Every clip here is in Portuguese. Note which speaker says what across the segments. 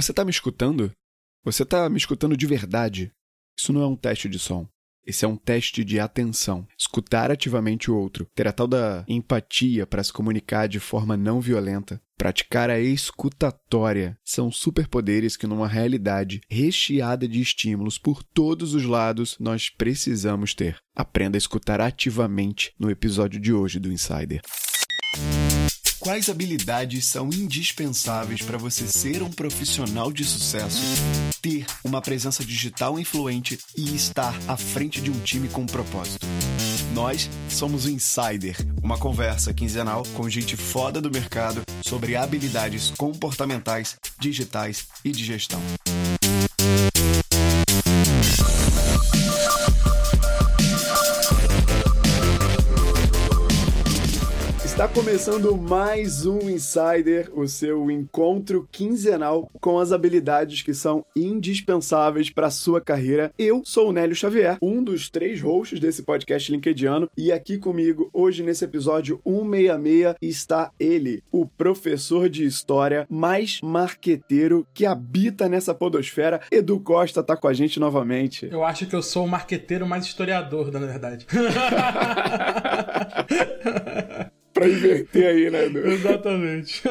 Speaker 1: Você tá me escutando? Você tá me escutando de verdade? Isso não é um teste de som. Esse é um teste de atenção. Escutar ativamente o outro, ter a tal da empatia para se comunicar de forma não violenta, praticar a escutatória, são superpoderes que, numa realidade recheada de estímulos por todos os lados, nós precisamos ter. Aprenda a escutar ativamente no episódio de hoje do Insider. Quais habilidades são indispensáveis para você ser um profissional de sucesso, ter uma presença digital influente e estar à frente de um time com um propósito? Nós somos o Insider, uma conversa quinzenal com gente foda do mercado sobre habilidades comportamentais, digitais e de gestão. Começando mais um Insider, o seu encontro quinzenal com as habilidades que são indispensáveis para a sua carreira. Eu sou o Nélio Xavier, um dos três hosts desse podcast LinkedIn, e aqui comigo hoje nesse episódio 166 está ele, o professor de história mais marqueteiro que habita nessa podosfera. Edu Costa está com a gente novamente.
Speaker 2: Eu acho que eu sou o marqueteiro mais historiador, na verdade.
Speaker 1: pra inverter aí, né? Edu?
Speaker 2: Exatamente.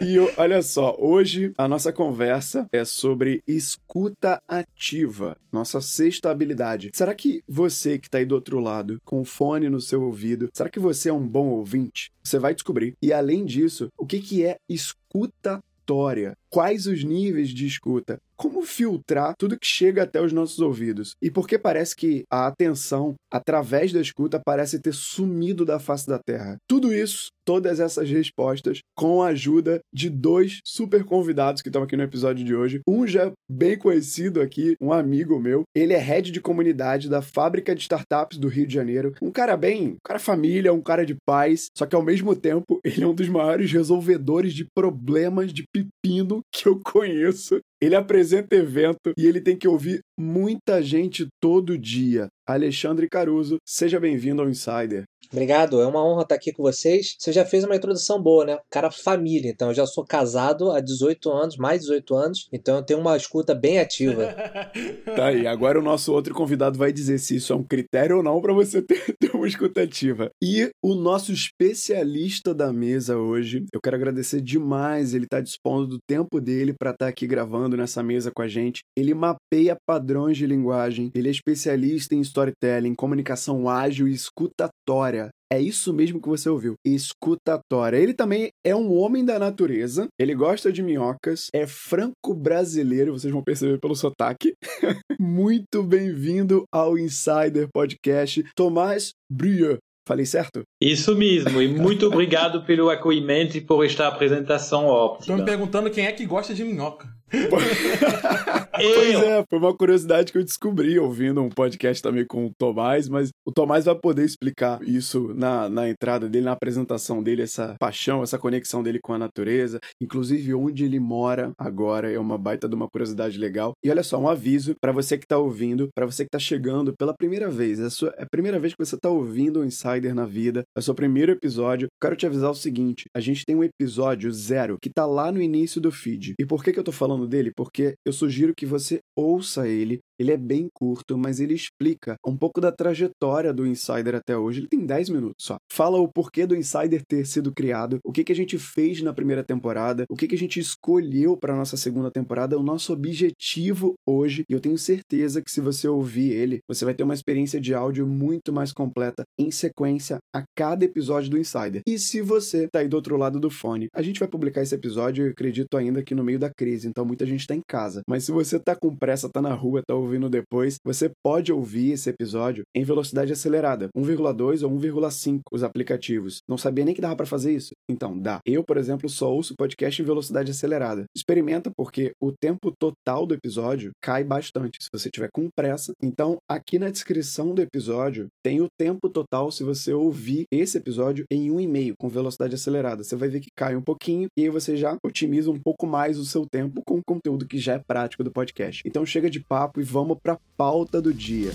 Speaker 1: E olha só, hoje a nossa conversa é sobre escuta ativa, nossa sexta habilidade. Será que você que tá aí do outro lado, com o fone no seu ouvido, será que você é um bom ouvinte? Você vai descobrir. E além disso, o que, que é escutatória? Quais os níveis de escuta? Como filtrar tudo que chega até os nossos ouvidos? E por que parece que a atenção, através da escuta, parece ter sumido da face da Terra? Tudo isso, todas essas respostas, com a ajuda de dois super convidados que estão aqui no episódio de hoje. Um já bem conhecido aqui, um amigo meu. Ele é head de comunidade da fábrica de startups do Rio de Janeiro. Um cara bem, um cara família, um cara de paz, só que ao mesmo tempo ele é um dos maiores resolvedores de problemas de pepino que eu conheço. Ele apresenta evento e ele tem que ouvir muita gente todo dia. Alexandre Caruso, seja bem-vindo ao Insider.
Speaker 3: Obrigado, é uma honra estar aqui com vocês. Você já fez uma introdução boa, né? Cara família, então eu já sou casado há 18 anos, mais 18 anos, então eu tenho uma escuta bem ativa.
Speaker 1: tá aí, agora o nosso outro convidado vai dizer se isso é um critério ou não para você ter, ter uma escuta ativa. E o nosso especialista da mesa hoje, eu quero agradecer demais, ele tá dispondo do tempo dele para estar tá aqui gravando nessa mesa com a gente. Ele mapeia padrões de linguagem, ele é especialista em storytelling, comunicação ágil e escutatória. É isso mesmo que você ouviu. Escutatória. Ele também é um homem da natureza. Ele gosta de minhocas. É franco-brasileiro. Vocês vão perceber pelo sotaque. Muito bem-vindo ao Insider Podcast. Tomás Brieux. Falei certo?
Speaker 4: Isso mesmo, e muito obrigado pelo acolhimento e por esta apresentação ótima.
Speaker 2: Estou me perguntando quem é que gosta de minhoca.
Speaker 1: pois é, foi uma curiosidade que eu descobri ouvindo um podcast também com o Tomás, mas o Tomás vai poder explicar isso na, na entrada dele, na apresentação dele, essa paixão, essa conexão dele com a natureza, inclusive onde ele mora agora, é uma baita de uma curiosidade legal. E olha só, um aviso para você que tá ouvindo, para você que tá chegando pela primeira vez, é a, sua, é a primeira vez que você tá ouvindo o Insider na vida, é o seu primeiro episódio, quero te avisar o seguinte, a gente tem um episódio zero que tá lá no início do feed. E por que que eu tô falando dele porque eu sugiro que você ouça ele. Ele é bem curto, mas ele explica um pouco da trajetória do Insider até hoje. Ele tem 10 minutos só. Fala o porquê do Insider ter sido criado, o que, que a gente fez na primeira temporada, o que, que a gente escolheu para nossa segunda temporada, o nosso objetivo hoje. E eu tenho certeza que se você ouvir ele, você vai ter uma experiência de áudio muito mais completa em sequência a cada episódio do Insider. E se você tá aí do outro lado do fone, a gente vai publicar esse episódio, eu acredito ainda que no meio da crise, então muita gente está em casa. Mas se você tá com pressa, tá na rua, tá ouvindo depois, você pode ouvir esse episódio em velocidade acelerada, 1,2 ou 1,5 os aplicativos. Não sabia nem que dava para fazer isso? Então, dá. Eu, por exemplo, só ouço podcast em velocidade acelerada. Experimenta porque o tempo total do episódio cai bastante se você tiver com pressa. Então, aqui na descrição do episódio tem o tempo total se você ouvir esse episódio em 1,5 com velocidade acelerada. Você vai ver que cai um pouquinho e aí você já otimiza um pouco mais o seu tempo com o conteúdo que já é prático do podcast. Então chega de papo e vamos para a pauta do dia.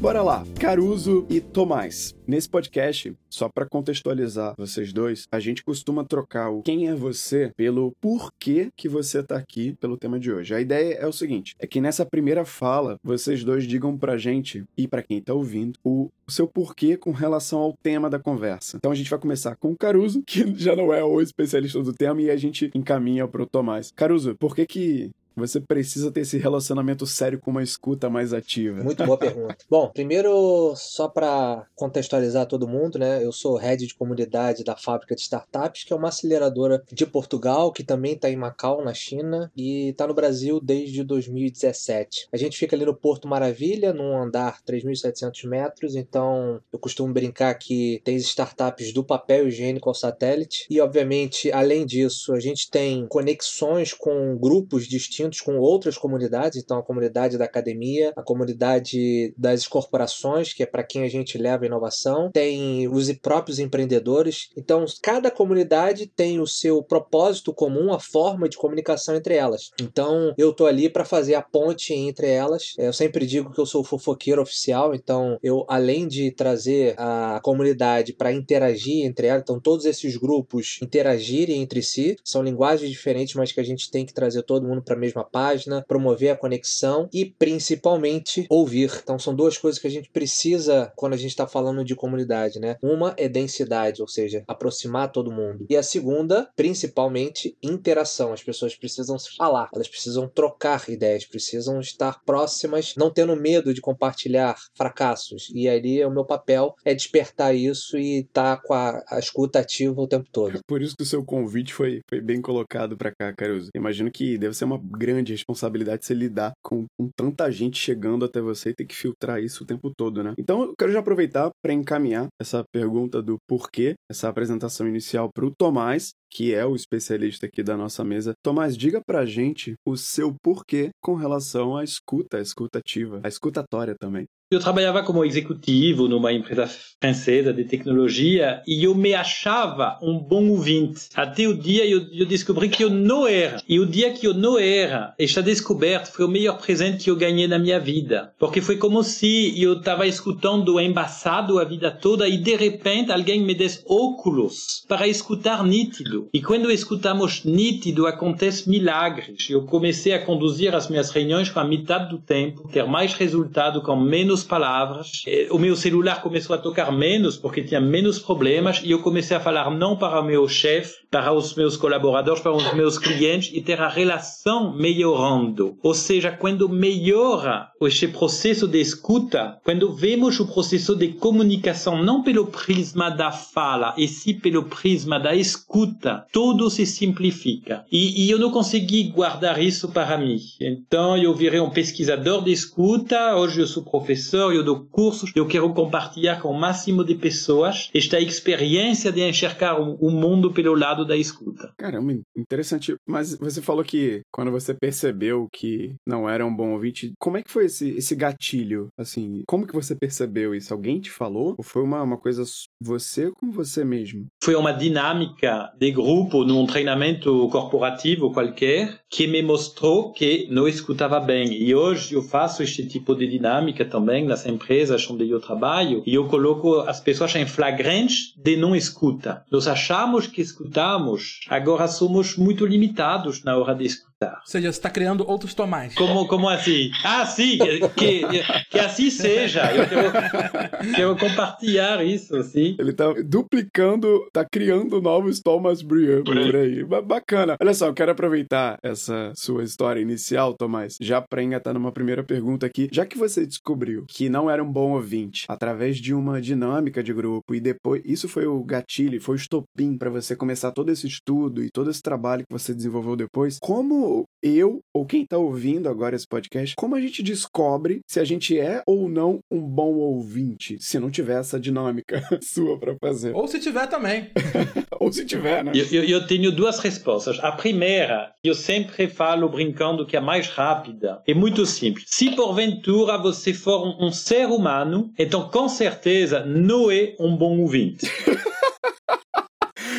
Speaker 1: Bora lá, Caruso e Tomás. Nesse podcast, só para contextualizar vocês dois, a gente costuma trocar o quem é você pelo porquê que você tá aqui pelo tema de hoje. A ideia é o seguinte, é que nessa primeira fala, vocês dois digam pra gente e para quem tá ouvindo o seu porquê com relação ao tema da conversa. Então a gente vai começar com o Caruso, que já não é o especialista do tema, e a gente encaminha pro Tomás. Caruso, por que que você precisa ter esse relacionamento sério com uma escuta mais ativa?
Speaker 3: Muito boa pergunta. Bom, primeiro, só para contextualizar todo mundo, né? Eu sou head de comunidade da Fábrica de Startups, que é uma aceleradora de Portugal, que também está em Macau, na China, e está no Brasil desde 2017. A gente fica ali no Porto Maravilha, num andar 3.700 metros, então eu costumo brincar que tem startups do papel higiênico ao satélite, e obviamente, além disso, a gente tem conexões com grupos distintos com outras comunidades, então a comunidade da academia, a comunidade das corporações, que é para quem a gente leva a inovação, tem os próprios empreendedores. Então, cada comunidade tem o seu propósito comum, a forma de comunicação entre elas. Então, eu tô ali para fazer a ponte entre elas. Eu sempre digo que eu sou fofoqueiro oficial, então eu além de trazer a comunidade para interagir entre elas, então todos esses grupos interagirem entre si, são linguagens diferentes, mas que a gente tem que trazer todo mundo para a mesma mesma página, promover a conexão e principalmente ouvir. Então são duas coisas que a gente precisa quando a gente está falando de comunidade, né? Uma é densidade, ou seja, aproximar todo mundo. E a segunda, principalmente, interação. As pessoas precisam se falar, elas precisam trocar ideias, precisam estar próximas, não tendo medo de compartilhar fracassos. E ali o meu papel é despertar isso e estar tá com a, a escuta ativa o tempo todo.
Speaker 1: Por isso que o seu convite foi, foi bem colocado para cá, Caruso. Imagino que deve ser uma grande responsabilidade você lidar com, com, tanta gente chegando até você e ter que filtrar isso o tempo todo, né? Então eu quero já aproveitar para encaminhar essa pergunta do porquê, essa apresentação inicial para o Tomás, que é o especialista aqui da nossa mesa. Tomás, diga pra gente o seu porquê com relação à escuta, à escuta ativa, à escutatória também.
Speaker 4: Eu trabalhava como executivo numa empresa francesa de tecnologia e eu me achava um bom ouvinte. Até o dia eu, eu descobri que eu não era. E o dia que eu não era, esta descoberta foi o melhor presente que eu ganhei na minha vida. Porque foi como se eu estava escutando embaçado a vida toda e de repente alguém me desse óculos para escutar nítido. E quando escutamos nítido, acontece milagres. Eu comecei a conduzir as minhas reuniões com a metade do tempo, ter mais resultado com menos menos palavras. O meu celular começou a tocar menos porque tinha menos problemas e eu comecei a falar não para o meu chefe, para os meus colaboradores, para os meus clientes e ter a relação melhorando. Ou seja, quando melhora este processo de escuta, quando vemos o processo de comunicação não pelo prisma da fala, e sim pelo prisma da escuta, tudo se simplifica. E, e eu não consegui guardar isso para mim. Então eu virei um pesquisador de escuta, hoje eu sou professor, eu dou cursos, eu quero compartilhar com o máximo de pessoas esta experiência de enxergar o mundo pelo lado da escuta.
Speaker 1: Caramba, interessante. Mas você falou que quando você percebeu que não era um bom ouvinte, como é que foi esse, esse gatilho? Assim, como que você percebeu isso? Alguém te falou? Ou foi uma, uma coisa você com você mesmo?
Speaker 4: Foi uma dinâmica de grupo num treinamento corporativo qualquer que me mostrou que não escutava bem. E hoje eu faço este tipo de dinâmica também nas empresas onde eu trabalho e eu coloco as pessoas em flagrante de não escuta. Nós achamos que escutamos, agora somos muito limitados na hora de escutar.
Speaker 2: Ou seja, você está criando outros Tomás.
Speaker 4: Como, como assim? Ah, sim, que, que, que assim seja. Eu quero, quero compartilhar isso, assim.
Speaker 1: Ele está duplicando, está criando novos Thomas Brian por aí. Bacana. Olha só, eu quero aproveitar essa sua história inicial, Tomás, já para engatar numa primeira pergunta aqui. Já que você descobriu que não era um bom ouvinte através de uma dinâmica de grupo e depois isso foi o gatilho, foi o estopim para você começar todo esse estudo e todo esse trabalho que você desenvolveu depois, como eu ou quem está ouvindo agora esse podcast, como a gente descobre se a gente é ou não um bom ouvinte, se não tiver essa dinâmica sua para fazer?
Speaker 2: Ou se tiver também.
Speaker 1: ou se tiver, né?
Speaker 4: Eu, eu, eu, tenho duas respostas. A primeira, eu sempre falo brincando que é mais rápida, é muito simples. Se porventura você for um, um ser humano, então com certeza não é um bom ouvinte.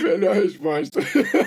Speaker 1: Melhor resposta.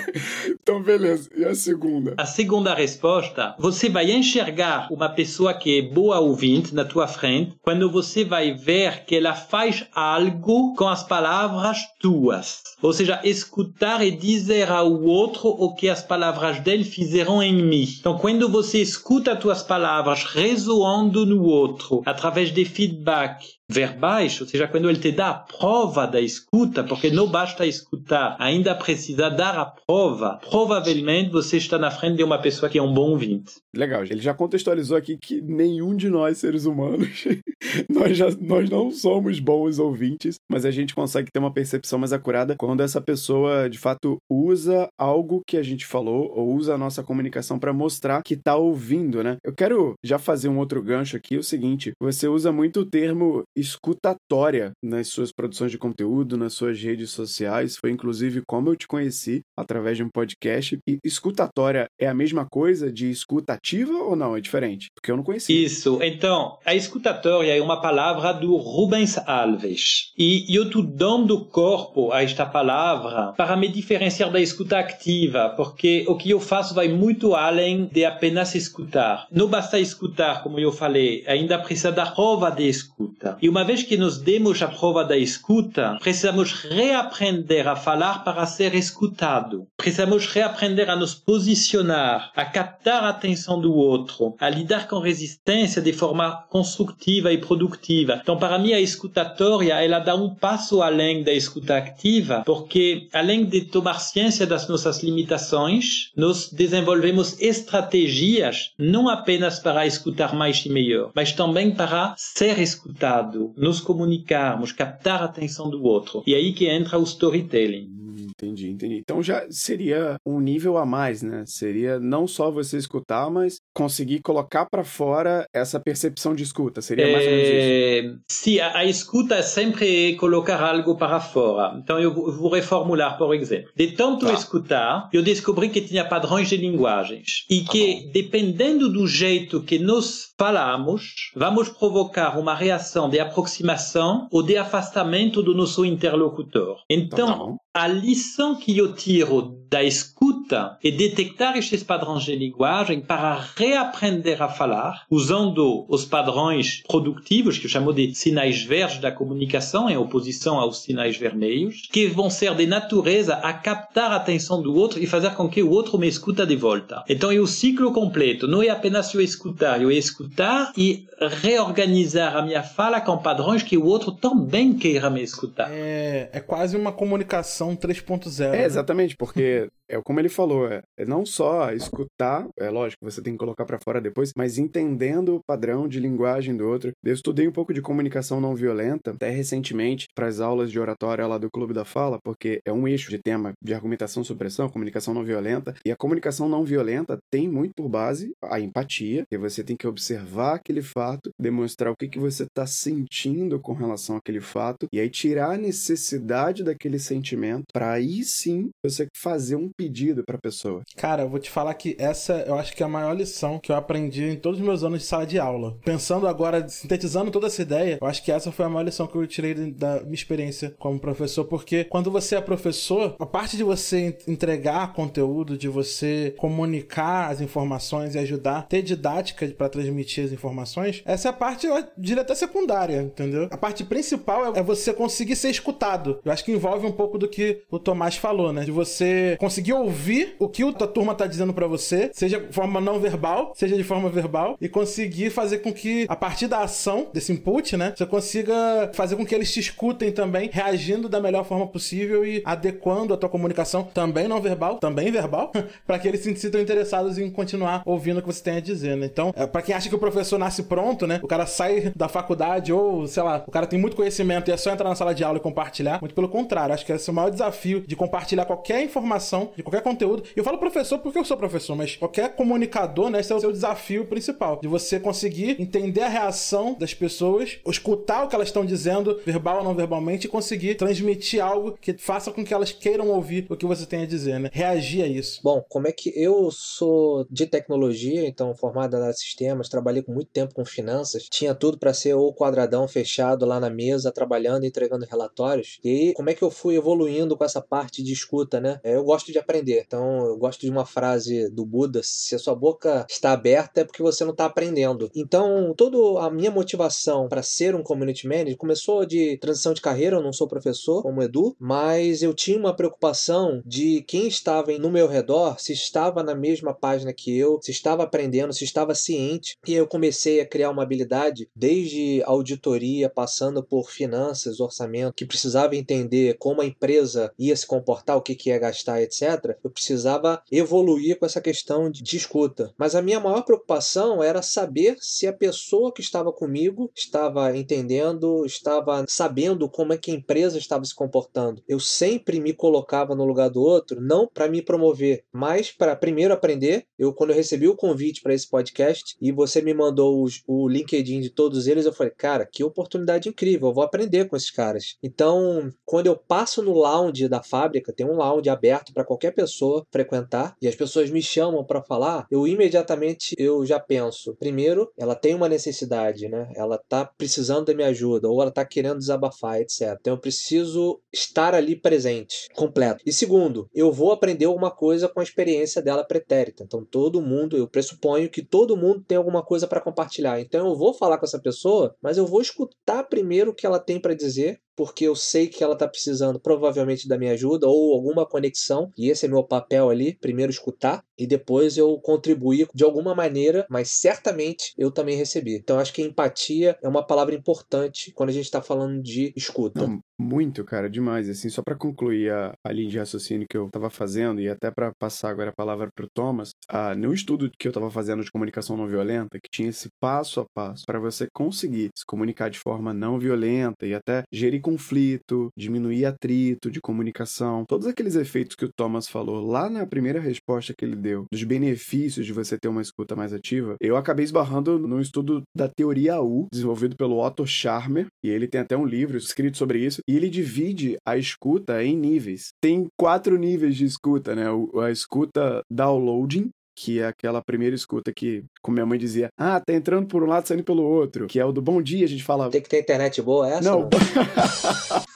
Speaker 1: então, beleza. E a segunda?
Speaker 4: A segunda resposta, você vai enxergar uma pessoa que é boa ouvinte na tua frente quando você vai ver que ela faz algo com as palavras tuas. Ou seja, escutar e dizer ao outro o que as palavras dele fizeram em mim. Então, quando você escuta as tuas palavras ressoando no outro, através de feedback, verbais, ou seja, quando ele te dá a prova da escuta, porque não basta escutar, ainda precisa dar a prova, provavelmente você está na frente de uma pessoa que é um bom ouvinte.
Speaker 1: Legal, ele já contextualizou aqui que nenhum de nós, seres humanos, nós, já, nós não somos bons ouvintes, mas a gente consegue ter uma percepção mais acurada quando essa pessoa, de fato, usa algo que a gente falou ou usa a nossa comunicação para mostrar que está ouvindo, né? Eu quero já fazer um outro gancho aqui, o seguinte, você usa muito o termo escutatória nas suas produções de conteúdo, nas suas redes sociais. Foi inclusive como eu te conheci através de um podcast. E escutatória é a mesma coisa de escutativa ou não? É diferente? Porque eu não conhecia.
Speaker 4: Isso. Então, a escutatória é uma palavra do Rubens Alves. E eu estou dando corpo a esta palavra para me diferenciar da escuta ativa, porque o que eu faço vai muito além de apenas escutar. Não basta escutar, como eu falei, ainda precisa da prova de escuta. E uma vez que nos demos a prova da escuta, precisamos reaprender a falar para ser escutado. Precisamos reaprender a nos posicionar, a captar a atenção do outro, a lidar com resistência de forma construtiva e produtiva. Então, para mim, a escutatória, ela dá um passo além da escuta ativa, porque além de tomar ciência das nossas limitações, nós desenvolvemos estratégias não apenas para escutar mais e melhor, mas também para ser escutado nos comunicarmos, captar a atenção do outro. E aí que entra o storytelling.
Speaker 1: Entendi, entendi. Então já seria um nível a mais, né? Seria não só você escutar, mas conseguir colocar para fora essa percepção de escuta. Seria mais é... ou menos isso.
Speaker 4: É, sim, a, a, escuta é sempre colocar algo para fora. Então eu vou reformular, por exemplo. De tanto tá. escutar, eu descobri que tinha padrões de linguagens e que, dependendo do jeito que nós falamos, vamos provocar uma reação de aproximação ou de afastamento do nosso interlocutor. Então, tá a lição que eu tiro da escuta é detectar estes padrões de linguagem para reaprender a falar, usando os padrões produtivos, que eu chamo de sinais verdes da comunicação, em oposição aos sinais vermelhos, que vão ser de natureza a captar a atenção do outro e fazer com que o outro me escuta de volta. Então é o ciclo completo, não é apenas eu escutar, eu escutar e reorganizar a minha fala com padrões que o outro também queira me escutar.
Speaker 2: É, é quase uma comunicação 3.0. É,
Speaker 1: né? exatamente, porque é como ele falou, é, é, não só escutar, é lógico, você tem que colocar para fora depois, mas entendendo o padrão de linguagem do outro. Eu estudei um pouco de comunicação não violenta, até recentemente, para as aulas de oratória lá do Clube da Fala, porque é um eixo de tema de argumentação supressão, comunicação não violenta, e a comunicação não violenta tem muito por base a empatia, que você tem que observar aquele fato, demonstrar o que, que você está sentindo com relação àquele fato, e aí tirar a necessidade daquele sentimento, para aí sim você fazer um pedido para a pessoa.
Speaker 2: Cara, eu vou te falar que essa eu acho que é a maior lição que eu aprendi em todos os meus anos de sala de aula. Pensando agora, sintetizando toda essa ideia, eu acho que essa foi a maior lição que eu tirei da minha experiência como professor, porque quando você é professor, a parte de você entregar conteúdo, de você comunicar as informações e ajudar, ter didática para transmitir as informações, essa é a parte, até secundária, entendeu? A parte principal é, é você conseguir ser escutado. Eu acho que envolve um pouco do que o Tomás falou, né? De você conseguir conseguir ouvir o que a turma tá dizendo para você, seja de forma não verbal, seja de forma verbal, e conseguir fazer com que, a partir da ação, desse input, né, você consiga fazer com que eles te escutem também, reagindo da melhor forma possível e adequando a tua comunicação, também não verbal, também verbal, para que eles se sintam interessados em continuar ouvindo o que você tem a dizer, né? Então, é, para quem acha que o professor nasce pronto, né, o cara sai da faculdade ou, sei lá, o cara tem muito conhecimento e é só entrar na sala de aula e compartilhar, muito pelo contrário, acho que esse é o maior desafio de compartilhar qualquer informação de qualquer conteúdo. Eu falo professor porque eu sou professor, mas qualquer comunicador, né, esse é o seu desafio principal, de você conseguir entender a reação das pessoas, escutar o que elas estão dizendo, verbal ou não verbalmente, e conseguir transmitir algo que faça com que elas queiram ouvir o que você tem a dizer, né? Reagir a isso.
Speaker 3: Bom, como é que eu sou de tecnologia, então formado em sistemas, trabalhei com muito tempo com finanças, tinha tudo para ser o quadradão fechado lá na mesa, trabalhando, entregando relatórios. E como é que eu fui evoluindo com essa parte de escuta, né? É, eu gosto de aprender. Então, eu gosto de uma frase do Buda: se a sua boca está aberta é porque você não está aprendendo. Então, toda a minha motivação para ser um community manager começou de transição de carreira. Eu não sou professor como Edu, mas eu tinha uma preocupação de quem estava no meu redor, se estava na mesma página que eu, se estava aprendendo, se estava ciente. E eu comecei a criar uma habilidade, desde auditoria, passando por finanças, orçamento, que precisava entender como a empresa ia se comportar, o que, que ia gastar, etc. Eu precisava evoluir com essa questão de, escuta. Mas a minha maior preocupação era saber se a pessoa que estava comigo estava entendendo, estava sabendo como é que a empresa estava se comportando. Eu sempre me colocava no lugar do outro, não para me promover, mas para primeiro aprender. Eu quando eu recebi o convite para esse podcast e você me mandou os, o LinkedIn de todos eles, eu falei, cara, que oportunidade incrível, eu vou aprender com esses caras. Então, quando eu passo no lounge da fábrica, tem um lounge aberto para qualquer pessoa frequentar e as pessoas me chamam para falar, eu imediatamente eu já penso, primeiro, ela tem uma necessidade, né? Ela tá precisando da minha ajuda ou ela tá querendo desabafar, etc. Então eu preciso estar ali presente, completo. E segundo, eu vou aprender alguma coisa com a experiência dela pretérita. Então todo mundo, eu pressuponho que todo mundo tem alguma coisa para compartilhar. Então eu vou falar com essa pessoa, mas eu vou escutar primeiro o que ela tem para dizer porque eu sei que ela está precisando provavelmente da minha ajuda ou alguma conexão, e esse é meu papel ali, primeiro escutar e depois eu contribuir de alguma maneira, mas certamente eu também recebi. Então acho que empatia é uma palavra importante quando a gente está falando de escuta.
Speaker 1: Não, muito, cara, demais. Assim, só para concluir a, a linha de raciocínio que eu estava fazendo e até para passar agora a palavra para o Thomas, no estudo que eu estava fazendo de comunicação não violenta, que tinha esse passo a passo para você conseguir se comunicar de forma não violenta e até gerir conflito, diminuir atrito de comunicação, todos aqueles efeitos que o Thomas falou lá na primeira resposta que ele deu, dos benefícios de você ter uma escuta mais ativa, eu acabei esbarrando num estudo da teoria U, desenvolvido pelo Otto Scharmer, e ele tem até um livro escrito sobre isso, e ele divide a escuta em níveis. Tem quatro níveis de escuta, né? A escuta downloading, que é aquela primeira escuta que, como minha mãe dizia, ah, tá entrando por um lado, saindo pelo outro, que é o do bom dia, a gente fala...
Speaker 3: Tem que ter internet boa essa?
Speaker 1: Não.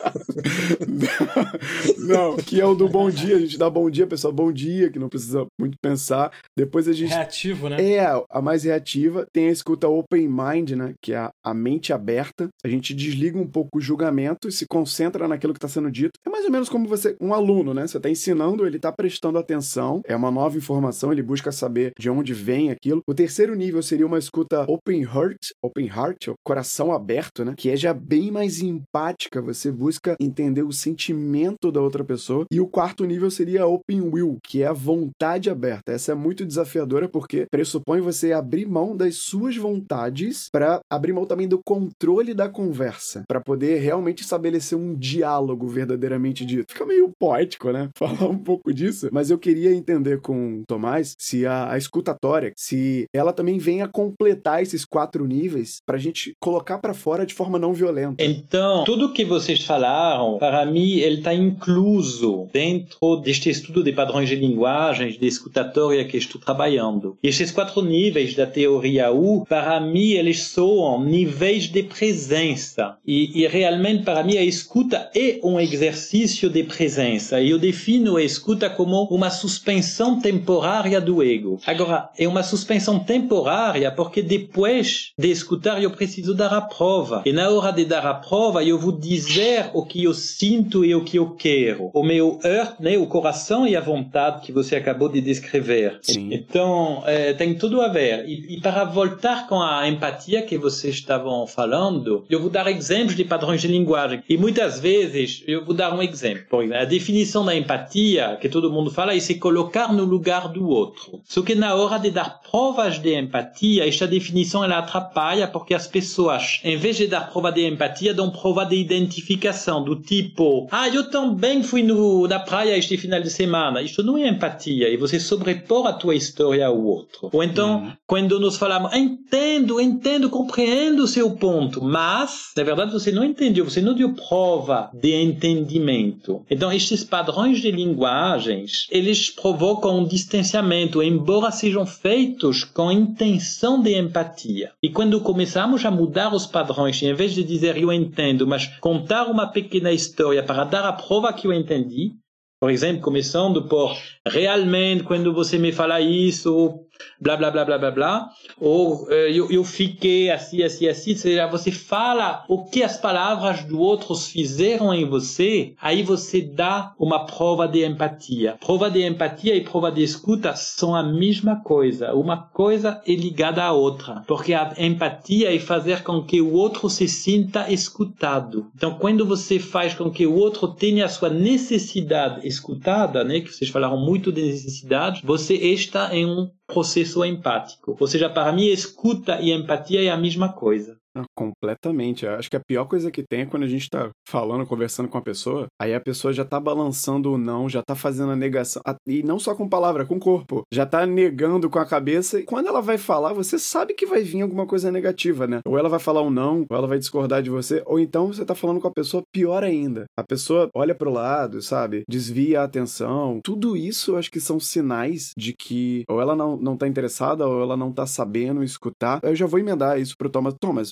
Speaker 1: não, que é o do bom dia, a gente dá bom dia, pessoal, bom dia, que não precisa muito pensar. Depois a gente...
Speaker 2: Reativo, né?
Speaker 1: É, a mais reativa. Tem a escuta open mind, né, que é a, a mente aberta. A gente desliga um pouco o julgamento e se concentra naquilo que está sendo dito. É mais ou menos como você, um aluno, né, você está ensinando, ele está prestando atenção, é uma nova informação, ele busca saber de onde vem aquilo. O terceiro nível seria uma escuta open heart, open heart, coração aberto, né, que é já bem mais empática, você busca entender o sentimento da outra pessoa. E o quarto nível seria open will, que é a vontade aberta. Essa é muito desafiadora porque pressupõe você abrir mão das suas vontades para abrir mão também do controle da conversa, para poder realmente estabelecer um diálogo verdadeiramente dito. Fica meio poético, né? Falar um pouco disso, mas eu queria entender com o Tomás se a, a escutatória, se ela também vem a completar esses quatro níveis para a gente colocar para fora de forma não violenta.
Speaker 4: Então, tudo que vocês falaram, para mim, ele está incluso dentro deste estudo de padrões de linguagem, de escutatória que estou trabalhando. E esses quatro níveis da teoria U, para mim, eles são níveis de presença. E, e realmente, para mim, a escuta é um exercício de presença. E eu defino a escuta como uma suspensão temporária do ego. Agora, é uma suspensão temporária porque depois de escutar, eu preciso dar a prova. E na hora de dar a prova, eu vou dizer o que eu sinto e o que eu quero. O meu heart, né, o coração e a vontade que você acabou de descrever.
Speaker 1: Sim.
Speaker 4: Então, é, tem tudo a ver. E, e, para voltar com a empatia que vocês estavam falando, eu vou dar exemplos de padrões de linguagem. E muitas vezes, eu vou dar um exemplo. A definição da empatia, que todo mundo fala, é se colocar no lugar do outro. Outro. Só que na hora de dar provas de empatia, esta definição ela atrapalha porque as pessoas, em vez de dar prova de empatia, dão prova de identificação, do tipo, ah, eu também fui no, na praia este final de semana. Isto não é empatia, e você sobrepor a tua história ao outro. Ou então, uhum. quando nós falamos, entendo, entendo, compreendo o seu ponto, mas, na verdade, você não entendeu, você não deu prova de entendimento. Então, estes padrões de linguagens, eles provocam um distanciamento, embora sejam feitos com intenção de empatia. E quando começamos a mudar os padrões, em vez de dizer eu entendo, mas contar uma pequena história para dar a prova que eu entendi, por exemplo, começando por realmente quando você me fala isso, blá blá blá blá blá blá, ou eh, eu, eu fiquei assim, assim, assim, seja, você fala o que as palavras do outros fizeram em você, aí você dá uma prova de empatia. Prova de empatia e prova de escuta são a mesma coisa, uma coisa é ligada à outra, porque a empatia é fazer com que o outro se sinta escutado. Então, quando você faz com que o outro tenha a sua necessidade escutada, né, que vocês falaram muito de necessidade, você está em um processo empático. Ou seja, para mim, escuta e empatia é a mesma coisa.
Speaker 1: Completamente. Acho que a pior coisa que tem é quando a gente tá falando, conversando com a pessoa, aí a pessoa já tá balançando o não, já tá fazendo a negação. E não só com palavra, com corpo. Já tá negando com a cabeça. E quando ela vai falar, você sabe que vai vir alguma coisa negativa, né? Ou ela vai falar um não, ou ela vai discordar de você, ou então você tá falando com a pessoa pior ainda. A pessoa olha pro lado, sabe? Desvia a atenção. Tudo isso eu acho que são sinais de que ou ela não, não tá interessada, ou ela não tá sabendo escutar. Eu já vou emendar isso pro Thomas. Thomas,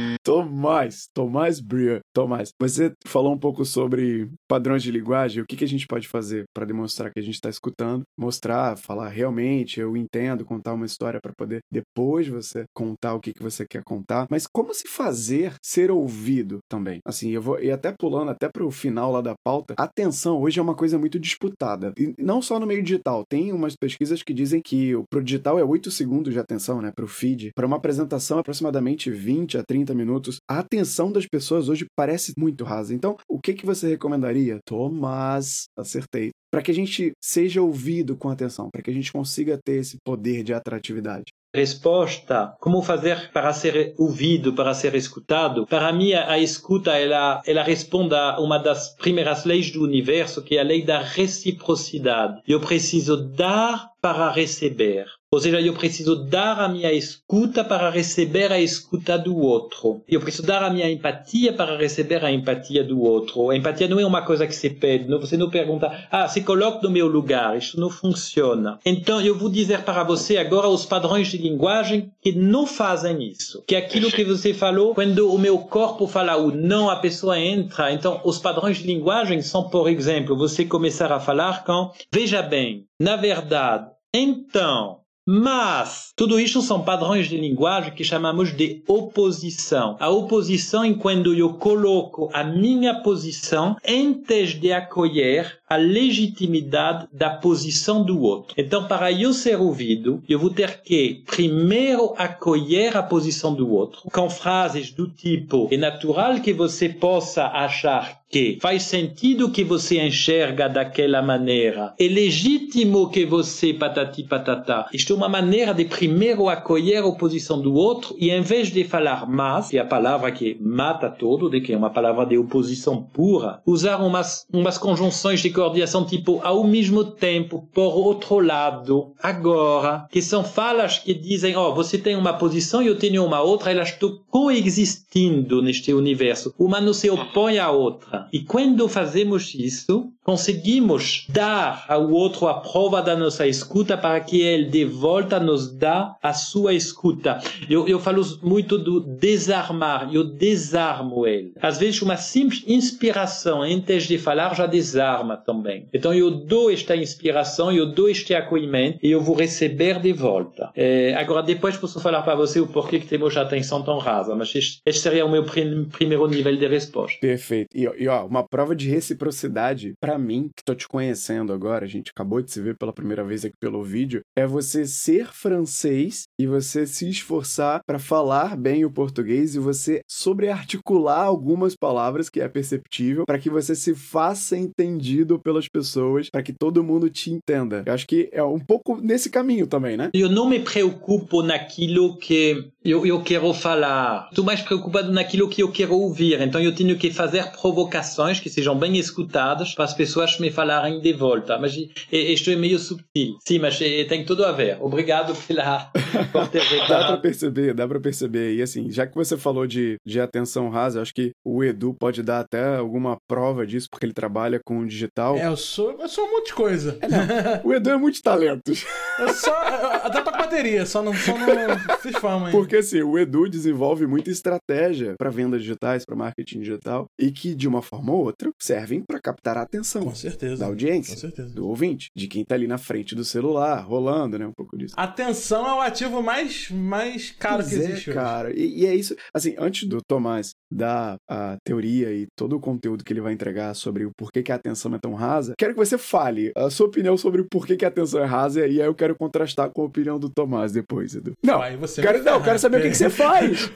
Speaker 1: Tomás, Tomás Breer. Tomás, você falou um pouco sobre padrões de linguagem. O que, que a gente pode fazer para demonstrar que a gente está escutando? Mostrar, falar realmente, eu entendo, contar uma história para poder depois você contar o que, que você quer contar. Mas como se fazer ser ouvido também? Assim, eu vou e até pulando até para o final lá da pauta. Atenção hoje é uma coisa muito disputada. E não só no meio digital. Tem umas pesquisas que dizem que pro digital é 8 segundos de atenção, né? Para o feed. Para uma apresentação, aproximadamente 20 a 30 minutos. A atenção das pessoas hoje parece muito rasa. Então, o que, que você recomendaria? Tomás, acertei. Para que a gente seja ouvido com atenção, para que a gente consiga ter esse poder de atratividade
Speaker 4: resposta, como fazer para ser ouvido, para ser escutado. Para mim, a escuta, ela, ela responde a uma das primeiras leis do universo, que é a lei da reciprocidade. Eu preciso dar para receber. Ou seja, eu preciso dar a minha escuta para receber a escuta do outro. Eu preciso dar a minha empatia para receber a empatia do outro. A empatia não é uma coisa que se pede. Você não pergunta, ah, se coloque no meu lugar. Isso não funciona. Então, eu vou dizer para você agora os padrões de linguagem que não fazem isso. Que é aquilo que você falou, quando o meu corpo fala o não, a pessoa entra. Então, os padrões de linguagem são, por exemplo, você começar a falar com, veja bem, na verdade, então, mas tudo isso são padrões de linguagem que chamamos de oposição. A oposição é quando eu coloco a minha posição antes de acolher a legitimidade da posição do outro. Então, para eu ser ouvido, eu vou ter que primeiro acolher a posição do outro, com frases do tipo: é natural que você possa achar que faz sentido que você enxerga daquela maneira. É legítimo que você patati patata. Isto é uma maneira de primeiro acolher a posição do outro e em vez de falar mas, que é a palavra que mata tudo, de que é uma palavra de oposição pura, usar umas, umas conjunções de coordenação tipo ao mesmo tempo, por outro lado, agora, que são falas que dizem, ó, oh, você tem uma posição e eu tenho uma outra, elas estão coexistindo neste universo. Uma não se opõe à outra. E quando fazemos isso, conseguimos dar ao outro a prova da nossa escuta para que ele de volta nos dá a sua escuta. Eu, eu falo muito do desarmar, eu desarmo ele. Às vezes uma simples inspiração antes de falar já desarma também. Então eu dou esta inspiração, eu dou este acolhimento e eu vou receber de volta. É, agora depois posso falar para você o porquê que temos a atenção tão rasa, mas este, seria o meu prim, primeiro nível de resposta.
Speaker 1: Perfeito. E ó, uma prova de reciprocidade para mim, que tô te conhecendo agora, a gente acabou de se ver pela primeira vez aqui pelo vídeo, é você ser francês e você se esforçar para falar bem o português e você sobrearticular algumas palavras que é perceptível para que você se faça entendido pelas pessoas, para que todo mundo te entenda. Eu acho que é um pouco nesse caminho também, né?
Speaker 4: Eu não me preocupo naquilo que eu, eu quero falar. Estou mais preocupado naquilo que eu quero ouvir. Então eu tenho que fazer provocações que sejam bem escutadas para as pessoas me falarem de volta. Mas isto é meio subtil. Sim, mas tem tudo a ver. Obrigado pela por ter
Speaker 1: Dá para perceber, dá para perceber. E assim, já que você falou de, de atenção rasa, acho que o Edu pode dar até alguma prova disso, porque ele trabalha com digital.
Speaker 2: É, eu sou, eu sou um monte de coisa.
Speaker 1: É, o Edu é muito talentos.
Speaker 2: Eu só. Até toco bateria, só não, só não fiz fama
Speaker 1: aí. Porque assim, o Edu desenvolve muita estratégia para vendas digitais, para marketing digital, e que de uma forma ou outra servem para captar a atenção.
Speaker 2: Com certeza.
Speaker 1: Da audiência.
Speaker 2: Certeza.
Speaker 1: Do ouvinte, de quem tá ali na frente do celular, rolando, né? Um pouco disso.
Speaker 2: Atenção é o ativo mais, mais caro
Speaker 1: pois
Speaker 2: que existe.
Speaker 1: É, cara. E, e, é isso. Assim, antes do Tomás dar a teoria e todo o conteúdo que ele vai entregar sobre o porquê que a atenção é tão rasa, quero que você fale a sua opinião sobre o porquê que a atenção é rasa, e aí eu quero contrastar com a opinião do Tomás depois, Edu. Não,
Speaker 2: aí você
Speaker 1: quero, não, quero saber o que, que você faz.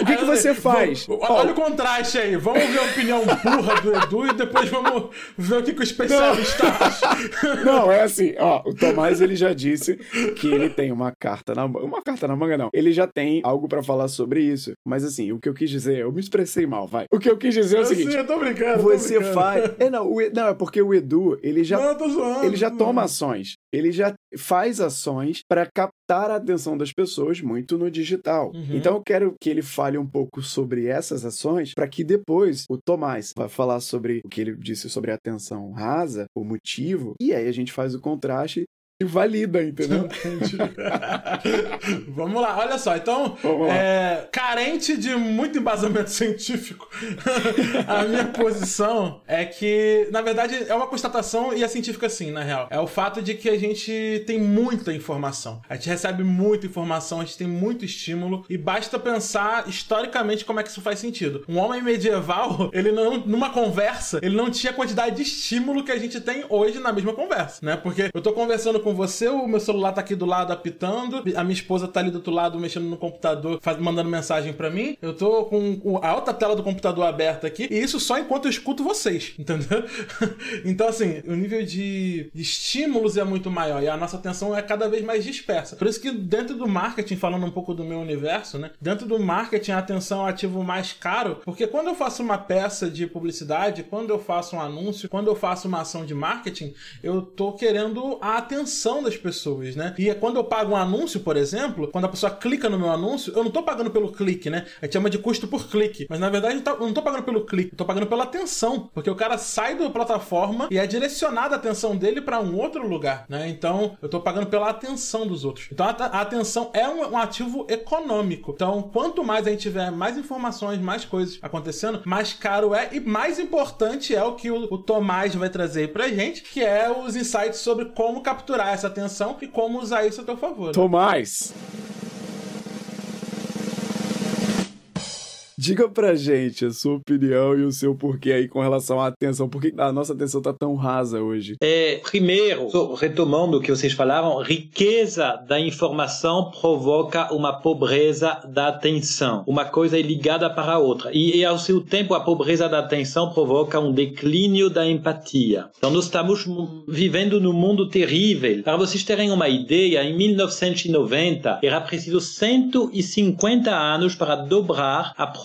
Speaker 1: o que, que você faz?
Speaker 2: Olha o contraste aí. Vamos ver a opinião burra do Edu e depois vamos ver o que, que o especialista acha.
Speaker 1: Não, é assim, ó, o Tomás ele já disse que ele tem uma carta na manga. Uma carta na manga, não. Ele já tem algo para falar sobre isso. Mas assim, o que eu quis dizer, eu me expressei mal, vai. O que eu quis dizer é o seguinte.
Speaker 2: Eu tô brincando.
Speaker 1: Você
Speaker 2: tô brincando.
Speaker 1: faz. É, não, o... não, é porque o Edu, ele já.
Speaker 2: Não, eu tô zoando,
Speaker 1: ele já toma ações. Ele já faz ações para captar a atenção das pessoas muito no digital.
Speaker 2: Uhum.
Speaker 1: Então eu quero que ele fale um pouco sobre essas ações para que depois o Tomás vai falar sobre o que ele disse sobre a atenção rasa, o motivo, e aí a gente faz o contraste valida, entendeu?
Speaker 2: Vamos lá, olha só. Então, é, carente de muito embasamento científico, a minha posição é que, na verdade, é uma constatação e é científica sim, na real. É o fato de que a gente tem muita informação. A gente recebe muita informação, a gente tem muito estímulo e basta pensar historicamente como é que isso faz sentido. Um homem medieval, ele não, numa conversa, ele não tinha a quantidade de estímulo que a gente tem hoje na mesma conversa, né? Porque eu tô conversando com você, o meu celular tá aqui do lado apitando, a minha esposa tá ali do outro lado mexendo no computador, faz, mandando mensagem para mim. Eu tô com a alta tela do computador aberta aqui, e isso só enquanto eu escuto vocês, entendeu? então, assim, o nível de, estímulos é muito maior e a nossa atenção é cada vez mais dispersa. Por isso que dentro do marketing, falando um pouco do meu universo, né? Dentro do marketing, a atenção é ativo mais caro, porque quando eu faço uma peça de publicidade, quando eu faço um anúncio, quando eu faço uma ação de marketing, eu tô querendo a atenção das pessoas, né? E é quando eu pago um anúncio, por exemplo, quando a pessoa clica no meu anúncio, eu não tô pagando pelo clique, né? A gente chama de custo por clique. Mas na verdade eu não tô pagando pelo clique, eu tô pagando pela atenção. Porque o cara sai da plataforma e é direcionada a atenção dele para um outro lugar, né? Então eu tô pagando pela atenção dos outros. Então a, atenção é um, ativo econômico. Então quanto mais a gente tiver mais informações, mais coisas acontecendo, mais caro é e mais importante é o que o, Tomás vai trazer pra gente, que é os insights sobre como capturar essa atenção e como usar isso a teu favor.
Speaker 1: Tomás! Diga pra gente a sua opinião e o seu porquê aí com relação à atenção. Por que a nossa atenção tá tão rasa hoje?
Speaker 4: É, primeiro, retomando o que vocês falaram, riqueza da informação provoca uma pobreza da atenção. Uma coisa é ligada para a outra. E, e ao seu tempo, a pobreza da atenção provoca um declínio da empatia. Então, nós estamos vivendo num mundo terrível. Para vocês terem uma ideia, em 1990, era preciso 150 anos para dobrar a produção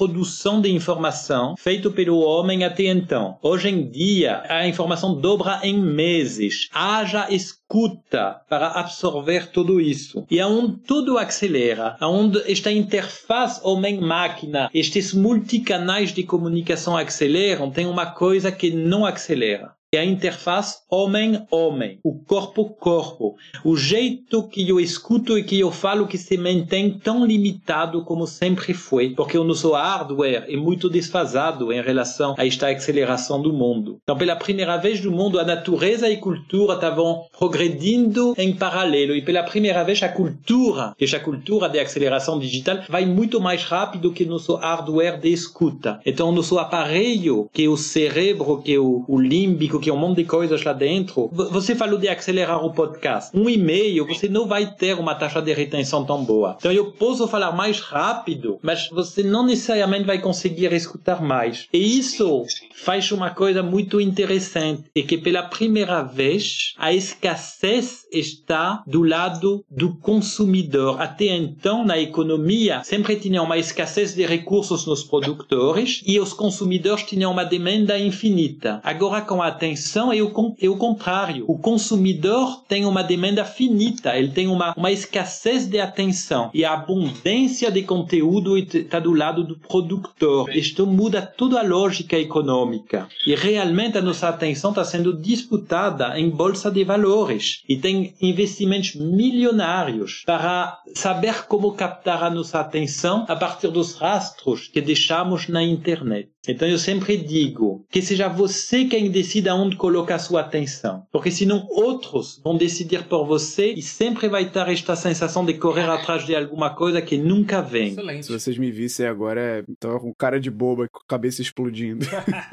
Speaker 4: de informação feito pelo homem até então. Hoje em dia, a informação dobra em meses. Haja escuta para absorver tudo isso. E aonde tudo acelera, aonde esta interface homem-máquina, estes multicanais de comunicação aceleram, tem uma coisa que não acelera. É a interface homem-homem, o corpo-corpo, o jeito que eu escuto e que eu falo que se mantém tão limitado como sempre foi, porque o nosso hardware é muito desfasado em relação a esta aceleração do mundo. Então, pela primeira vez no mundo, a natureza e a cultura estavam progredindo em paralelo e pela primeira vez a cultura, esta cultura de aceleração digital, vai muito mais rápido que nosso hardware de escuta. Então, nosso aparelho, que é o cérebro, que é o, o límbico, que é um monte de coisas lá dentro. Você falou de acelerar o podcast. Um e-mail, você não vai ter uma taxa de retenção tão boa. Então, eu posso falar mais rápido, mas você não necessariamente vai conseguir escutar mais. E isso faz uma coisa muito interessante, é que pela primeira vez a escassez está do lado do consumidor. Até então, na economia, sempre tinha uma escassez de recursos nos produtores e os consumidores tinham uma demanda infinita. Agora, com a atenção, é o, é o contrário. O consumidor tem uma demanda finita, ele tem uma, uma escassez de atenção e a abundância de conteúdo está do lado do produtor. Isto muda toda a lógica econômica. E realmente a nossa atenção está sendo disputada em bolsa de valores e tem investimentos milionários para saber como captar a nossa atenção a partir dos rastros que deixamos na internet. Então eu sempre digo que seja você quem decida onde colocar sua atenção, porque senão outros vão decidir por você e sempre vai estar esta sensação de correr atrás de alguma coisa que nunca vem.
Speaker 1: Excelente. Se vocês me vissem agora, então com cara de boba, com a cabeça explodindo.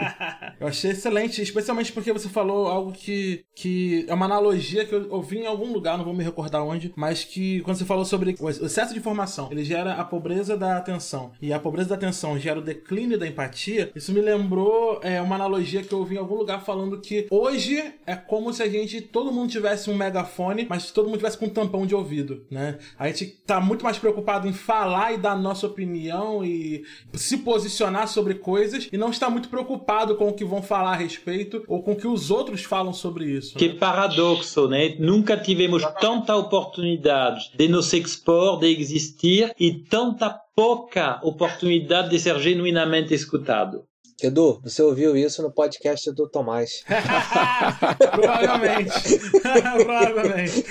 Speaker 2: eu achei excelente, especialmente porque você falou algo que, que é uma analogia que eu ouvi em algum lugar, não vou me recordar onde, mas que quando você falou sobre o excesso de informação, ele gera a pobreza da atenção e a pobreza da atenção gera o declínio da empatia isso me lembrou é, uma analogia que eu ouvi em algum lugar falando que hoje é como se a gente, todo mundo tivesse um megafone, mas todo mundo tivesse com um tampão de ouvido, né? A gente tá muito mais preocupado em falar e dar nossa opinião e se posicionar sobre coisas e não está muito preocupado com o que vão falar a respeito ou com o que os outros falam sobre isso.
Speaker 4: Que né? paradoxo, né? Nunca tivemos tanta oportunidade de nos expor, de existir e tanta pouca oportunidade de ser genuinamente escutado.
Speaker 3: Edu, você ouviu isso no podcast do Tomás.
Speaker 2: Provavelmente. Provavelmente.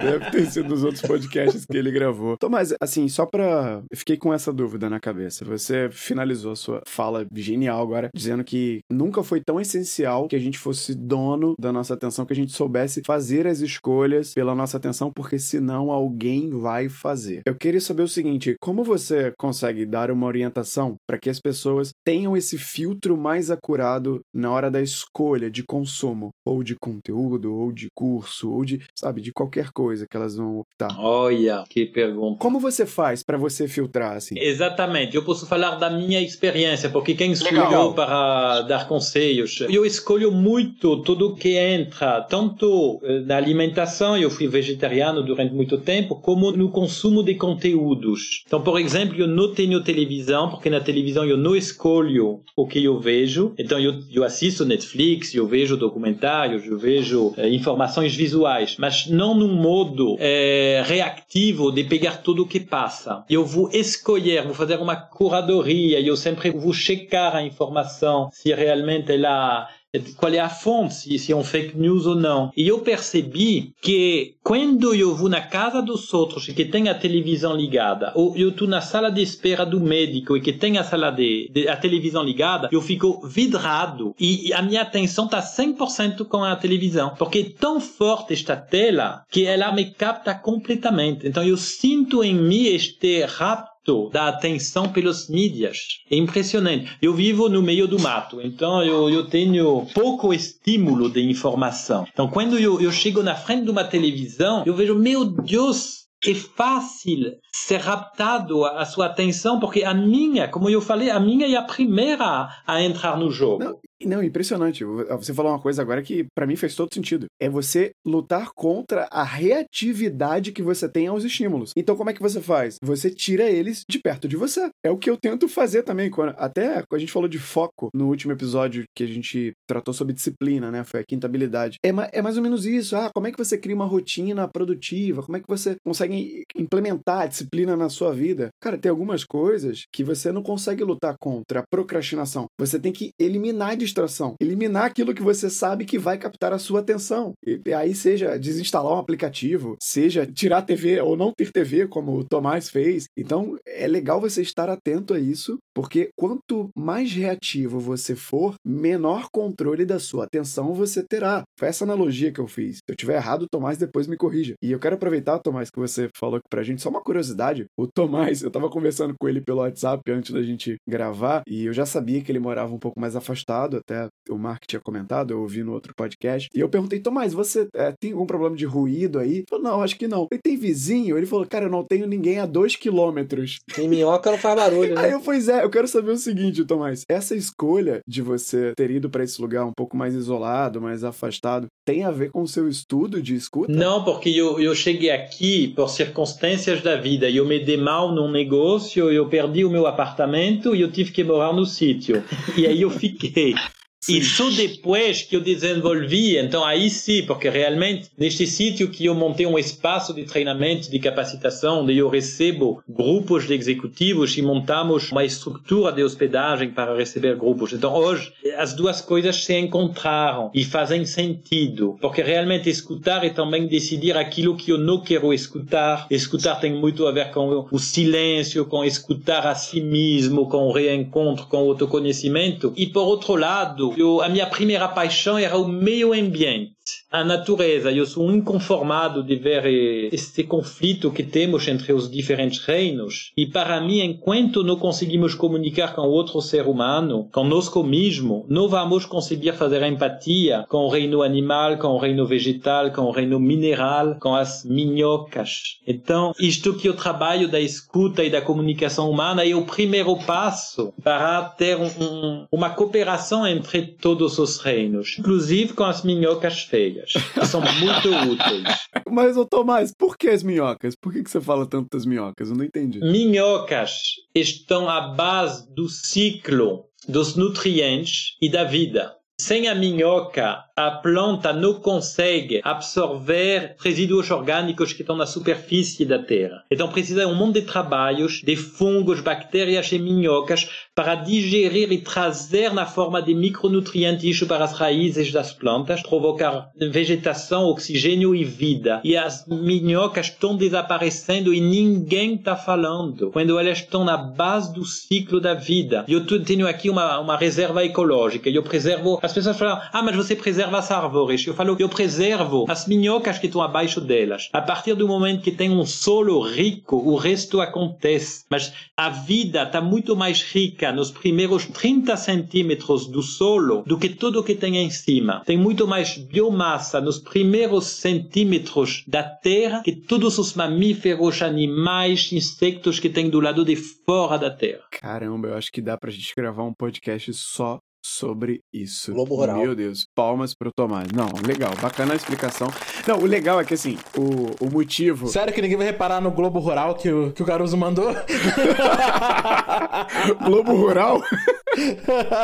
Speaker 1: Deve ter sido nos outros podcasts que ele gravou. Tomás, assim, só pra. Eu fiquei com essa dúvida na cabeça. Você finalizou a sua fala genial agora, dizendo que nunca foi tão essencial que a gente fosse dono da nossa atenção, que a gente soubesse fazer as escolhas pela nossa atenção, porque senão alguém vai fazer. Eu queria saber o seguinte: como você consegue dar uma orientação para que as pessoas tenham esse filtro mais acurado na hora da escolha de consumo, ou de conteúdo, ou de curso, ou de, sabe, de qualquer coisa que elas vão optar.
Speaker 4: Olha, que pergunta.
Speaker 1: Como você faz para você filtrar assim?
Speaker 4: Exatamente. Eu posso falar da minha experiência, porque quem sou eu para dar conselhos? Eu escolho muito tudo que entra, tanto eh, na alimentação, eu fui vegetariano durante muito tempo, como no consumo de conteúdos. Então, por exemplo, eu não tenho televisão, porque na televisão eu não escolho o que eu vejo. Então eu, eu assisto Netflix, eu vejo documentários, eu vejo é, informações visuais, mas não num modo é, reativo de pegar tudo o que passa. Eu vou escolher, vou fazer uma curadoria, eu sempre vou checar a informação se realmente ela qual é a fonte, se, se é um fake news ou não. E eu percebi que quando eu vou na casa dos outros e que tem a televisão ligada, ou eu estou na sala de espera do médico e que tem a sala de, de a televisão ligada, eu fico vidrado e, e a minha atenção está 100% com a televisão, porque é tão forte esta tela que ela me capta completamente. Então eu sinto em mim este rapto da atenção pelos mídias. É impressionante. Eu vivo no meio do mato, então eu, eu tenho pouco estímulo de informação. Então, quando eu, eu chego na frente de uma televisão, eu vejo, meu Deus, é fácil ser raptado a, sua atenção, porque a minha, como eu falei, a minha é a primeira a entrar no jogo.
Speaker 1: Não, não, impressionante. Você falou uma coisa agora que para mim fez todo sentido. É você lutar contra a reatividade que você tem aos estímulos. Então, como é que você faz? Você tira eles de perto de você. É o que eu tento fazer também. Quando, até a gente falou de foco no último episódio que a gente tratou sobre disciplina, né? Foi a quinta habilidade. É, é mais ou menos isso. Ah, como é que você cria uma rotina produtiva? Como é que você consegue implementar a disciplina na sua vida? Cara, tem algumas coisas que você não consegue lutar contra a procrastinação. Você tem que eliminar de distração. Eliminar aquilo que você sabe que vai captar a sua atenção. E aí, seja desinstalar um aplicativo, seja tirar a TV ou não ter TV, como o Tomás fez. Então, é legal você estar atento a isso, porque quanto mais reativo você for, menor controle da sua atenção você terá. Foi essa analogia que eu fiz. Se eu tiver errado, o Tomás depois me corrija. E eu quero aproveitar, Tomás, que você falou aqui pra gente, só uma curiosidade. O Tomás, eu tava conversando com ele pelo WhatsApp antes da gente gravar, e eu já sabia que ele morava um pouco mais afastado, até o Mark tinha comentado, eu ouvi no outro podcast. E eu perguntei, Tomás, você é, tem algum problema de ruído aí? Ele falou, não, acho que não. Ele tem vizinho? Ele falou, cara, eu não tenho ninguém a dois quilômetros.
Speaker 3: Em minhoca não faz barulho, né?
Speaker 1: Aí eu, pois é, eu quero saber o seguinte, Tomás. Essa escolha de você ter ido para esse lugar um pouco mais isolado, mais afastado, tem a ver com o seu estudo de escuta?
Speaker 4: Não, porque eu, eu cheguei aqui por circunstâncias da vida. Eu me dei mal num negócio, eu perdi o meu apartamento e eu tive que morar no sítio. E aí eu fiquei. Sim. E só depois que eu desenvolvi, então aí sim, porque realmente neste sítio que eu montei um espaço de treinamento, de capacitação, onde eu recebo grupos de executivos e montamos uma estrutura de hospedagem para receber grupos. Então hoje as duas coisas se encontraram e fazem sentido, porque realmente escutar é também decidir aquilo que eu não quero escutar. Escutar tem muito a ver com o silêncio, com escutar a si mesmo, com o reencontro, com o autoconhecimento. E por outro lado, eu, a minha primeira paixão era o meio ambiente a natureza. Eu sou inconformado de ver este conflito que temos entre os diferentes reinos. E para mim, enquanto não conseguimos comunicar com outro ser humano, conosco mesmo, não vamos conseguir fazer empatia com o reino animal, com o reino vegetal, com o reino mineral, com as minhocas. Então, isto que eu trabalho da escuta e da comunicação humana é o primeiro passo para ter um, uma cooperação entre todos os reinos, inclusive com as minhocas que são muito úteis.
Speaker 1: Mas, ô Tomás, por que as minhocas? Por que, que você fala tanto das minhocas? Eu não entendi.
Speaker 4: Minhocas estão à base do ciclo dos nutrientes e da vida. Sem a minhoca, a planta não consegue absorver resíduos orgânicos que estão na superfície da terra. Então precisa um monte de trabalhos de fungos, bactérias e minhocas para digerir e trazer na forma de micronutrientes para as raízes das plantas, provocar vegetação, oxigênio e vida. E as minhocas estão desaparecendo e ninguém está falando quando elas estão na base do ciclo da vida. Eu tenho aqui uma, uma reserva ecológica, eu preservo as pessoas falam, ah, mas você preserva as árvores. Eu falo, eu preservo as minhocas que estão abaixo delas. A partir do momento que tem um solo rico, o resto acontece. Mas a vida está muito mais rica nos primeiros 30 centímetros do solo do que tudo que tem em cima. Tem muito mais biomassa nos primeiros centímetros da terra que todos os mamíferos, animais, insectos que tem do lado de fora da terra.
Speaker 1: Caramba, eu acho que dá pra gente gravar um podcast só sobre isso.
Speaker 3: Globo Rural.
Speaker 1: Meu Deus, palmas pro Tomás. Não, legal, bacana a explicação. Não, o legal é que assim, o, o motivo.
Speaker 2: Sério que ninguém vai reparar no Globo Rural que o, que o Caruso mandou?
Speaker 1: Globo Rural?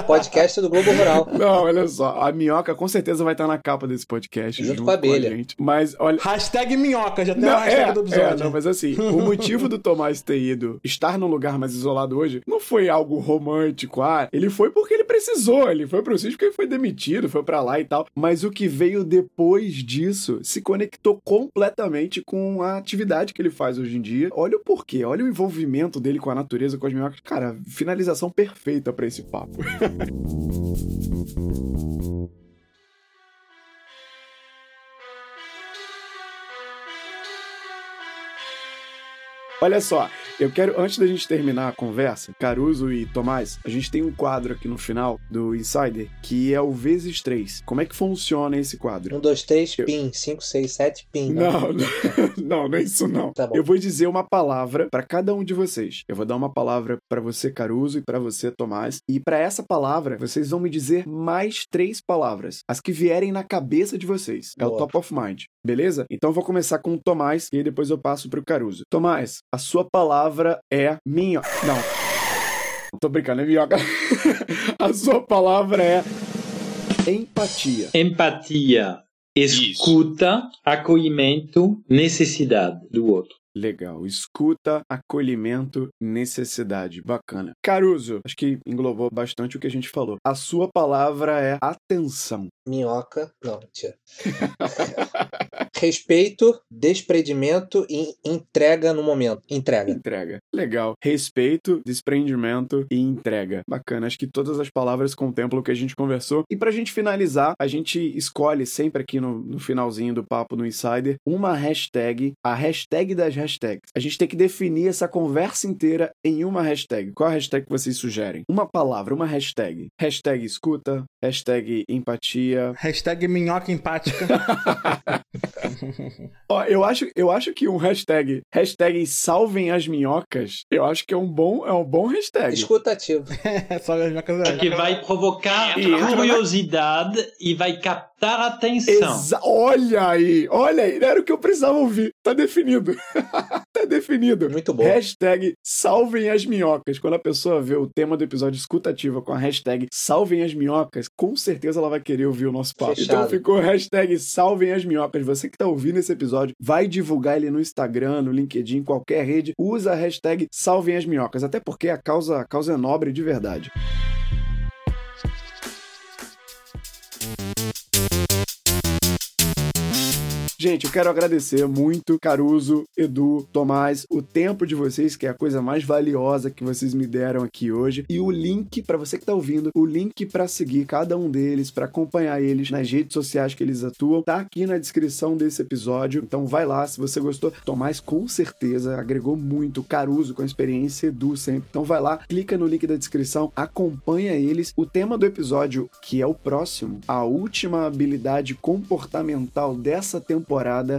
Speaker 3: Podcast do Globo Rural.
Speaker 1: Não, olha só, a minhoca com certeza vai estar na capa desse podcast.
Speaker 3: Junto, junto com a abelha.
Speaker 1: gente. Mas olha.
Speaker 2: Hashtag minhoca, já tem não, a hashtag
Speaker 1: é,
Speaker 2: do episódio.
Speaker 1: É, não, mas assim, o motivo do Tomás ter ido estar num lugar mais isolado hoje não foi algo romântico. Ah, ele foi porque ele precisou. Ele foi pro sítio porque ele foi demitido, foi para lá e tal. Mas o que veio depois disso se conectou completamente com a atividade que ele faz hoje em dia. Olha o porquê, olha o envolvimento dele com a natureza, com as minhocas. Cara, finalização perfeita para esse papo. Olha só, eu quero, antes da gente terminar a conversa, Caruso e Tomás, a gente tem um quadro aqui no final do Insider que é o vezes 3. Como é que funciona esse quadro?
Speaker 3: 1, 2, 3, PIN. 5, 6, 7, PIN.
Speaker 1: Não, não, não, não é isso não.
Speaker 3: Tá bom.
Speaker 1: Eu vou dizer uma palavra para cada um de vocês. Eu vou dar uma palavra para você, Caruso, e para você, Tomás. E para essa palavra, vocês vão me dizer mais três palavras. As que vierem na cabeça de vocês. É o top of mind. Beleza? Então eu vou começar com o Tomás e aí depois eu passo pro Caruso. Tomás, a sua palavra é minhoca. Não. Tô brincando, é minhoca. a sua palavra é empatia.
Speaker 4: Empatia, escuta, acolhimento, necessidade do outro.
Speaker 1: Legal. Escuta, acolhimento, necessidade. Bacana. Caruso, acho que englobou bastante o que a gente falou. A sua palavra é atenção.
Speaker 3: Minhoca. Não, mentira. Respeito, desprendimento e entrega no momento. Entrega.
Speaker 1: Entrega. Legal. Respeito, desprendimento e entrega. Bacana. Acho que todas as palavras contemplam o que a gente conversou. E pra gente finalizar, a gente escolhe sempre aqui no, no finalzinho do papo no Insider uma hashtag, a hashtag das hashtags. A gente tem que definir essa conversa inteira em uma hashtag. Qual a hashtag que vocês sugerem? Uma palavra, uma hashtag. Hashtag escuta, hashtag empatia.
Speaker 2: Hashtag minhoca empática.
Speaker 1: Ó, eu acho, eu acho que um hashtag, hashtag salvem as minhocas, eu acho que é um bom, é um bom hashtag.
Speaker 3: Escutativo.
Speaker 2: é só as minhocas.
Speaker 4: Que vai provocar
Speaker 1: E na-
Speaker 4: curiosidade e vai captar a atenção.
Speaker 1: Exa olha aí, olha aí, era o que eu precisava ouvir. Tá definido. tá definido.
Speaker 3: Muito bom.
Speaker 1: Hashtag salvem as minhocas. Quando a pessoa vê o tema do episódio escutativa com a hashtag salvem as minhocas, com certeza ela vai querer ouvir o nosso papo.
Speaker 3: Fechado.
Speaker 1: Então ficou hashtag salvem as minhocas. Você que tá ouvindo esse episódio, vai divulgar ele no Instagram, no LinkedIn, qualquer rede. Usa a hashtag salvem as minhocas. Até porque a causa, a causa é nobre de verdade. Gente, eu quero agradecer muito, Caruso, Edu, Tomás, o tempo de vocês, que é a coisa mais valiosa que vocês me deram aqui hoje, e o link para você que tá ouvindo, o link para seguir cada um deles, para acompanhar eles nas redes sociais que eles atuam, tá aqui na descrição desse episódio. Então vai lá, se você gostou. Tomás com certeza agregou muito, Caruso com a experiência, Edu sempre. Então vai lá, clica no link da descrição, acompanha eles. O tema do episódio, que é o próximo, a última habilidade comportamental dessa temporada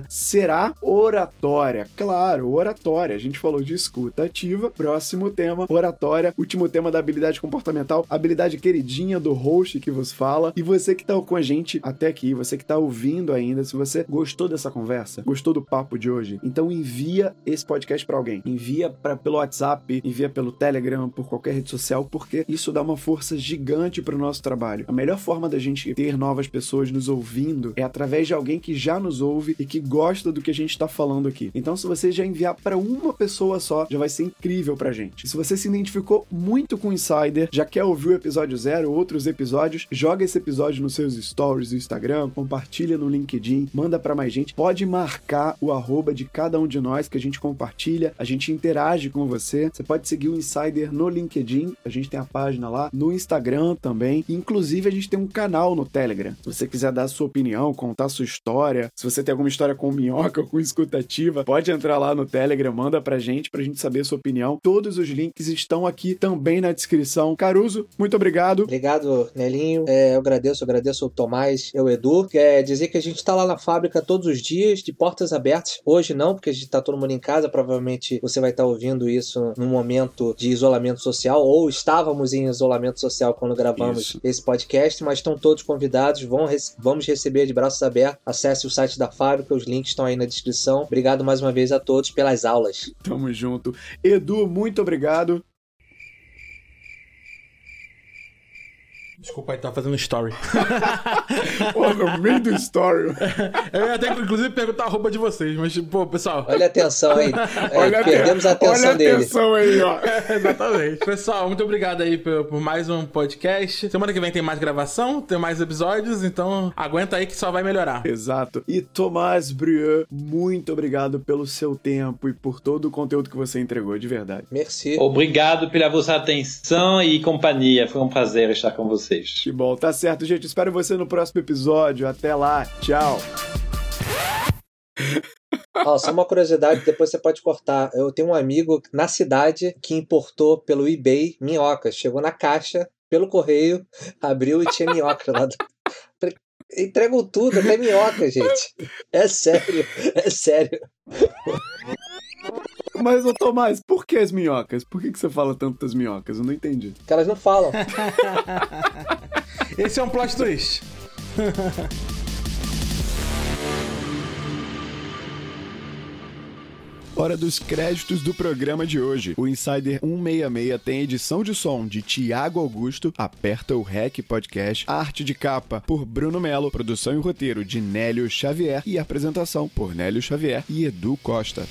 Speaker 1: será oratória. Claro, oratória. A gente falou de escuta ativa. Próximo tema, oratória. Último tema da habilidade comportamental, habilidade queridinha do host que vos fala. E você que tá com a gente até aqui, você que tá ouvindo ainda, se você gostou dessa conversa, gostou do papo de hoje, então envia esse podcast para alguém. Envia para pelo WhatsApp, envia pelo Telegram, por qualquer rede social, porque isso dá uma força gigante pro nosso trabalho. A melhor forma da gente ter novas pessoas nos ouvindo é através de alguém que já nos ouve e que gosta do que a gente tá falando aqui. Então, se você já enviar para uma pessoa só, já vai ser incrível pra gente. Se você se identificou muito com o Insider, já quer ouvir o episódio zero, outros episódios, joga esse episódio nos seus stories do Instagram, compartilha no LinkedIn, manda pra mais gente. Pode marcar o arroba de cada um de nós que a gente compartilha, a gente interage com você. Você pode seguir o Insider no LinkedIn, a gente tem a página lá, no Instagram também. Inclusive, a gente tem um canal no Telegram. Se você quiser dar sua opinião, contar sua história, se você tem alguma história com minhoca com escutativa, pode entrar lá no Telegram, manda pra gente, pra gente saber a sua opinião. Todos os links estão aqui também na descrição. Caruso, muito obrigado.
Speaker 3: Obrigado, Nelinho. É, eu agradeço, eu agradeço o Tomás e o Edu. Quer dizer que a gente tá lá na fábrica todos os dias, de portas abertas. Hoje não, porque a gente tá todo mundo em casa. Provavelmente você vai estar ouvindo isso num momento de isolamento social, ou estávamos em isolamento social quando gravamos
Speaker 1: Isso.
Speaker 3: esse podcast, mas estão todos convidados. Vão vamos receber de braços abertos. Acesse o site da fábrica, os links estão aí na descrição. Obrigado mais uma vez a todos pelas aulas.
Speaker 1: Tamo junto. Edu, muito obrigado.
Speaker 2: Desculpa aí, tá fazendo story.
Speaker 1: Pô, no meio do story.
Speaker 2: Eu ia até, inclusive, perguntar a roupa de vocês, mas, pô, pessoal.
Speaker 3: Olha a atenção aí. É, perdemos a atenção
Speaker 1: olha a
Speaker 3: dele.
Speaker 1: atenção aí, ó.
Speaker 2: Exatamente. Pessoal, muito obrigado aí por, por mais um podcast. Semana que vem tem mais gravação, tem mais episódios, então aguenta aí que só vai melhorar.
Speaker 1: Exato. E Tomás Brieux, muito obrigado pelo seu tempo e por todo o conteúdo que você entregou, de verdade.
Speaker 3: Merci.
Speaker 4: Obrigado pela vossa atenção e companhia. Foi um prazer estar com vocês.
Speaker 1: Que bom, tá certo, gente. Espero você no próximo episódio. Até lá. Tchau.
Speaker 3: Ó, só uma curiosidade, depois você pode cortar. Eu tenho um amigo na cidade que importou pelo eBay minhocas. Chegou na caixa, pelo correio, abriu e tinha minhoca lá. dentro. Falei, Entregam tudo, até minhoca, gente. É sério, é sério.
Speaker 1: Mas, ô Tomás, por que as minhocas? Por que, que você fala tanto das minhocas? Eu não entendi.
Speaker 3: Que elas não falam.
Speaker 2: Esse é um plot twist.
Speaker 1: Hora dos créditos do programa de hoje. O Insider 166 tem edição de som de Tiago Augusto, Aperta o Rec Podcast, arte de capa por Bruno Melo, produção e roteiro de Nélio Xavier e apresentação por Nélio Xavier e Edu Costa.